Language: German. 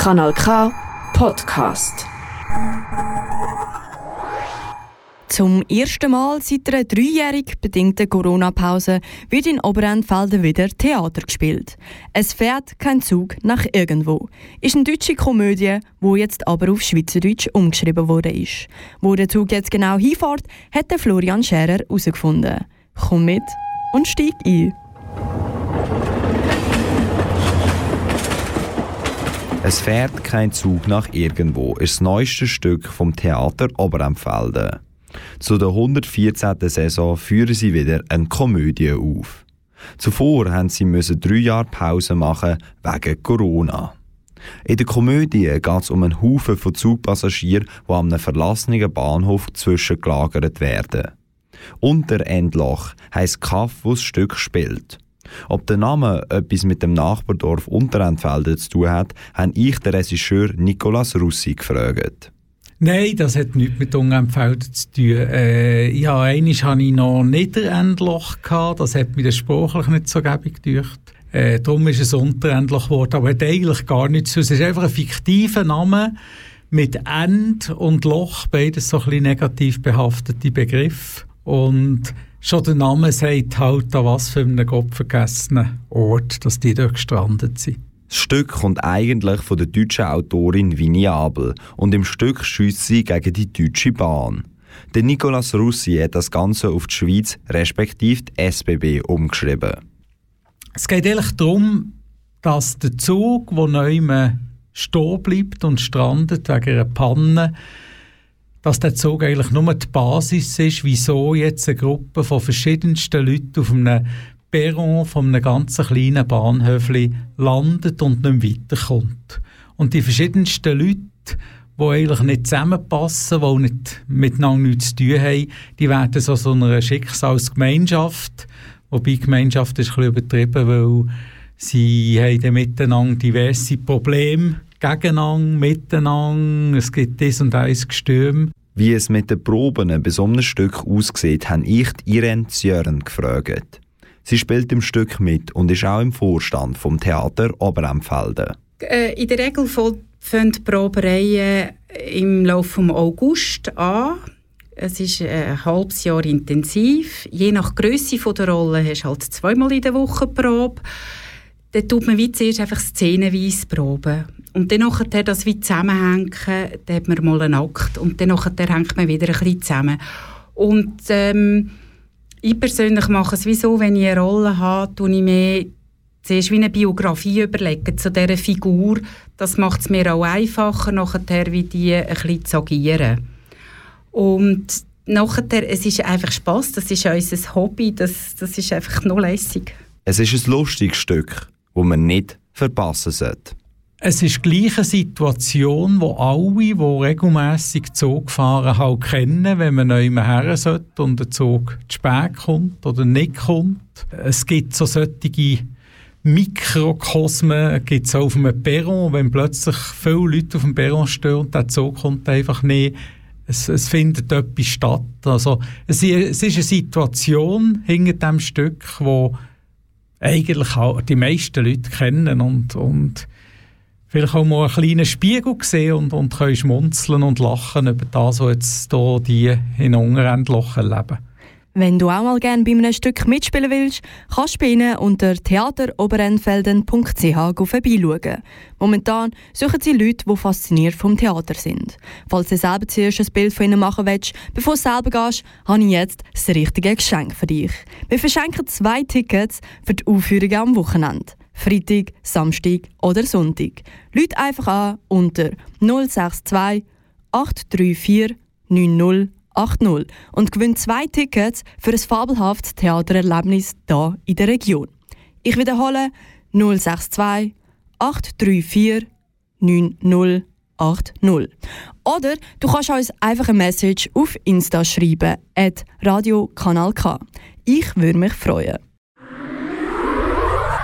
Kanal K Podcast. Zum ersten Mal seit einer dreijährig bedingten Corona-Pause wird in Oberentfelden wieder Theater gespielt. Es fährt kein Zug nach irgendwo. Ist eine deutsche Komödie, wo jetzt aber auf Schweizerdeutsch umgeschrieben wurde ist. Wo der Zug jetzt genau hinfährt, hat Florian Scherer herausgefunden. Komm mit und steig ein. Es fährt kein Zug nach irgendwo ist das neueste Stück vom Theater Oberempfelden. Zu der 114. Saison führen sie wieder eine Komödie auf. Zuvor haben sie müssen drei Jahre Pause machen wegen Corona. In der Komödie geht es um einen Haufen von Zugpassagieren, die an einem verlassenen Bahnhof zwischengelagert werden. Unter Endloch heisst Kaff, wo das Stück spielt. Ob der Name etwas mit dem Nachbardorf Unterentfelden zu tun hat, habe ich den Regisseur Nicolas Russi gefragt. Nein, das hat nichts mit Unempfelden zu tun. Äh, ja, einmal hatte ich noch Niederendloch, das hat mir sprachlich nicht so gäbig gedacht. Äh, darum ist es Unterendloch geworden, aber hat eigentlich gar nichts zu Es ist einfach ein fiktiver Name mit End und Loch, beides so ein bisschen negativ behaftete Begriffe. Und schon der Name sagt halt, an was für einen gottvergessenen Ort, dass die dort gestrandet sind. Das Stück kommt eigentlich von der deutschen Autorin Winnie Abel und im Stück schießt sie gegen die Deutsche Bahn. Der Nicolas Russi hat das Ganze auf die Schweiz respektive die SBB umgeschrieben. Es geht eigentlich darum, dass der Zug, der neu stehen bleibt und strandet wegen einer Panne, dass der Zug eigentlich nur die Basis ist, wieso jetzt eine Gruppe von verschiedensten Leuten auf einem Perron von einem ganz kleinen Bahnhöfli landet und nicht weiterkommt. Und die verschiedensten Leute, die eigentlich nicht zusammenpassen, die nicht miteinander nichts zu tun haben, die werden so so einer Schicksalsgemeinschaft, wobei Gemeinschaft ist ein bisschen übertrieben, weil sie haben miteinander diverse Probleme gegeneinander, miteinander, es gibt dies und eins Gestürm. Wie es mit den Proben bei so einem Stück aussieht, habe ich Irene Zjören gefragt. Sie spielt im Stück mit und ist auch im Vorstand vom Theater Oberempfelden. Äh, in der Regel fangen die Probereien im Laufe des August an. Es ist ein halbes Jahr intensiv. Je nach Größe der Rolle hast du halt zweimal in der Woche Probe. Dann tut man wie zuerst einfach szenenweise proben. Und dann nachher das wie zusammenhängen, dann hat man mal einen Akt und dann nachher hängt man wieder ein bisschen zusammen. Und ähm, ich persönlich mache es wie so, wenn ich eine Rolle habe, tue ich mir zuerst wie eine Biografie überlegen zu dieser Figur. Das macht es mir auch einfacher, nachher wie die ein bisschen zu agieren. Und nachher, es ist einfach Spass, das ist unser Hobby, das, das ist einfach nur lässig. Es ist ein lustiges Stück, das man nicht verpassen sollte. Es ist gleich eine Situation, wo alle, die regelmässig Zug fahren, halt kennen, wenn man neu her sollte und der Zug zu spät kommt oder nicht kommt. Es gibt so solche Mikrokosmen gibt es auf einem Perron, wenn plötzlich viele Leute auf dem Perron stehen und der Zug kommt einfach nicht. Es, es findet etwas statt. Also, es, es ist eine Situation hinter dem Stück, wo eigentlich auch die meisten Leute kennen und, und vielleicht auch mal einen kleinen Spiegel sehen und, und können schmunzeln und lachen über das, was jetzt hier die in Ungerendloch erleben. Wenn du auch mal gerne bei einem Stück mitspielen willst, kannst du bei ihnen unter theateroberenfelden.ch vorbeischauen. Momentan suchen sie Leute, die fasziniert vom Theater sind. Falls du selber zuerst ein Bild von ihnen machen willst, bevor du selber gehst, habe ich jetzt das richtige Geschenk für dich. Wir verschenken zwei Tickets für die Aufführungen am Wochenende. Freitag, Samstag oder Sonntag. Leute einfach an unter 062 834 9080 und gewinnt zwei Tickets für ein fabelhaftes Theatererlebnis hier in der Region. Ich wiederhole 062 834 9080. Oder du kannst uns einfach eine Message auf Insta schreiben, at Radio Kanal K. Ich würde mich freuen.